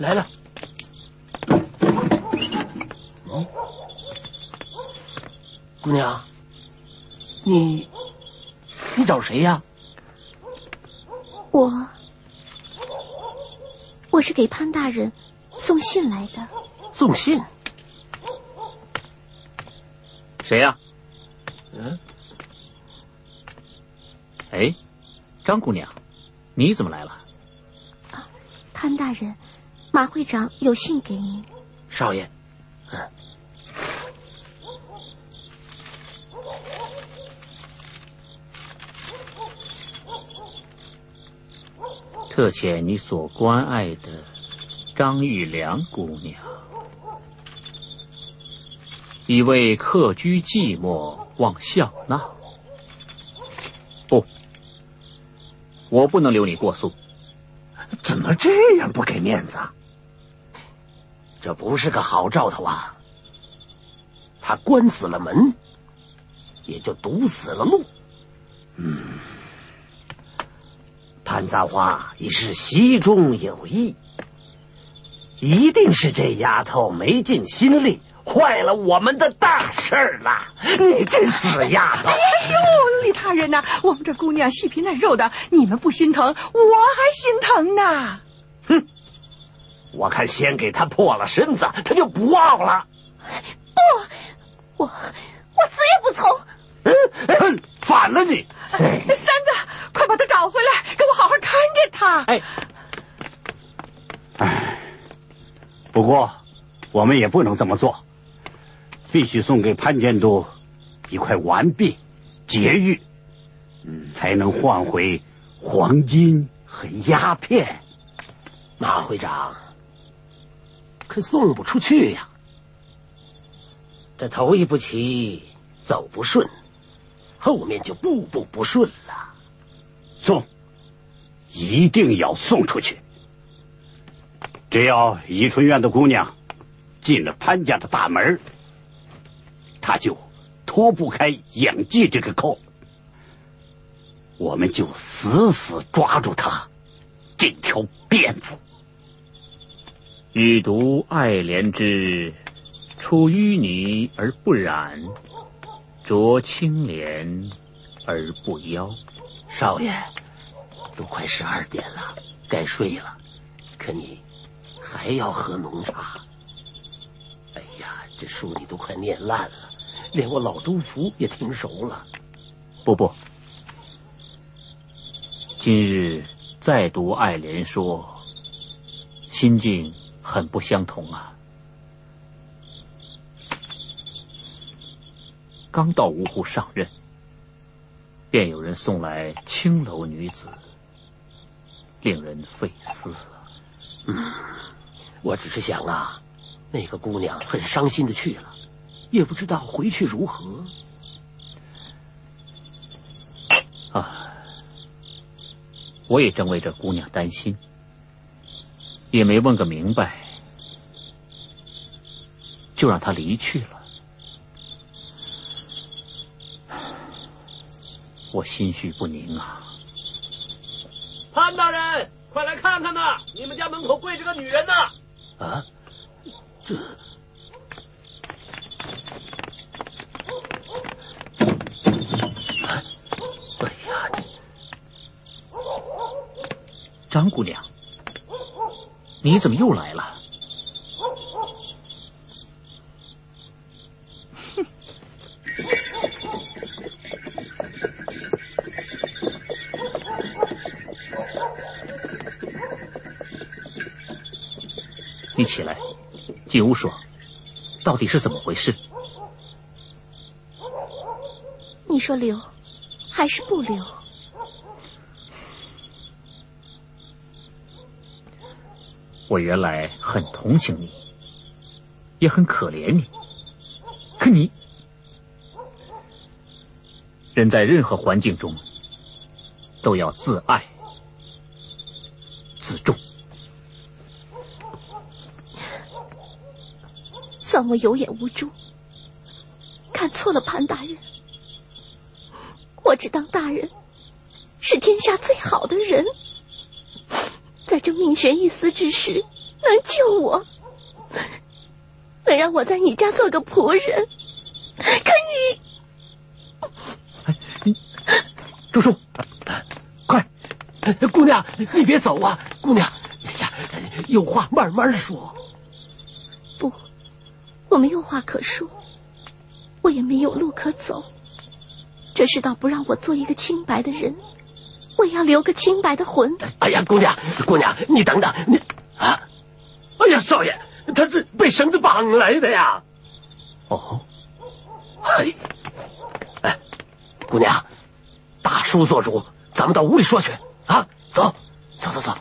来了。嗯，姑娘，你你找谁呀？我我是给潘大人送信来的。送信？谁呀？嗯？哎，张姑娘，你怎么来了？啊，潘大人，马会长有信给您。少爷。嗯。特遣你所关爱的张玉良姑娘，一位客居寂寞望笑纳。不，我不能留你过宿。怎么这样不给面子？这不是个好兆头啊！他关死了门，也就堵死了路。嗯。潘三花已是习中有意，一定是这丫头没尽心力，坏了我们的大事了。你这死丫头！哎呦，李大人呐，我们这姑娘细皮嫩肉的，你们不心疼，我还心疼呢。哼，我看先给他破了身子，他就不傲了。不，我我死也不从。嗯，反了你！三子。快把他找回来，给我好好看着他。哎，哎，不过我们也不能这么做，必须送给潘监督一块完璧劫狱，嗯，才能换回黄金和鸦片。马会长，可送不出去呀。这头一步棋走不顺，后面就步步不顺了。送，一定要送出去。只要宜春院的姑娘进了潘家的大门，他就脱不开养济这个扣，我们就死死抓住他这条辫子。欲读爱莲之，出淤泥而不染，濯清涟而不妖。少爷，都快十二点了，该睡了。可你还要喝浓茶？哎呀，这书你都快念烂了，连我老朱福也听熟了。不不，今日再读爱莲说，心境很不相同啊。刚到芜湖上任。便有人送来青楼女子，令人费思。嗯，我只是想啊，那个姑娘很伤心的去了，也不知道回去如何。啊，我也正为这姑娘担心，也没问个明白，就让他离去了。我心绪不宁啊！潘大人，快来看看呐！你们家门口跪着个女人呐！啊，这……哎呀，张姑娘，你怎么又来了？你起来，进屋说，到底是怎么回事？你说留还是不留？我原来很同情你，也很可怜你，可你，人在任何环境中都要自爱、自重。算我有眼无珠，看错了潘大人。我只当大人是天下最好的人，在这命悬一丝之时，能救我，能让我在你家做个仆人。可你，朱叔，快，姑娘，你别走啊，姑娘，哎呀，有话慢慢说。不，我没有话可说，我也没有路可走。这世道不让我做一个清白的人，我也要留个清白的魂。哎呀，姑娘，姑娘，你等等，你啊！哎呀，少爷，他是被绳子绑来的呀。哦，哎，哎，姑娘，大叔做主，咱们到屋里说去啊！走，走，走，走。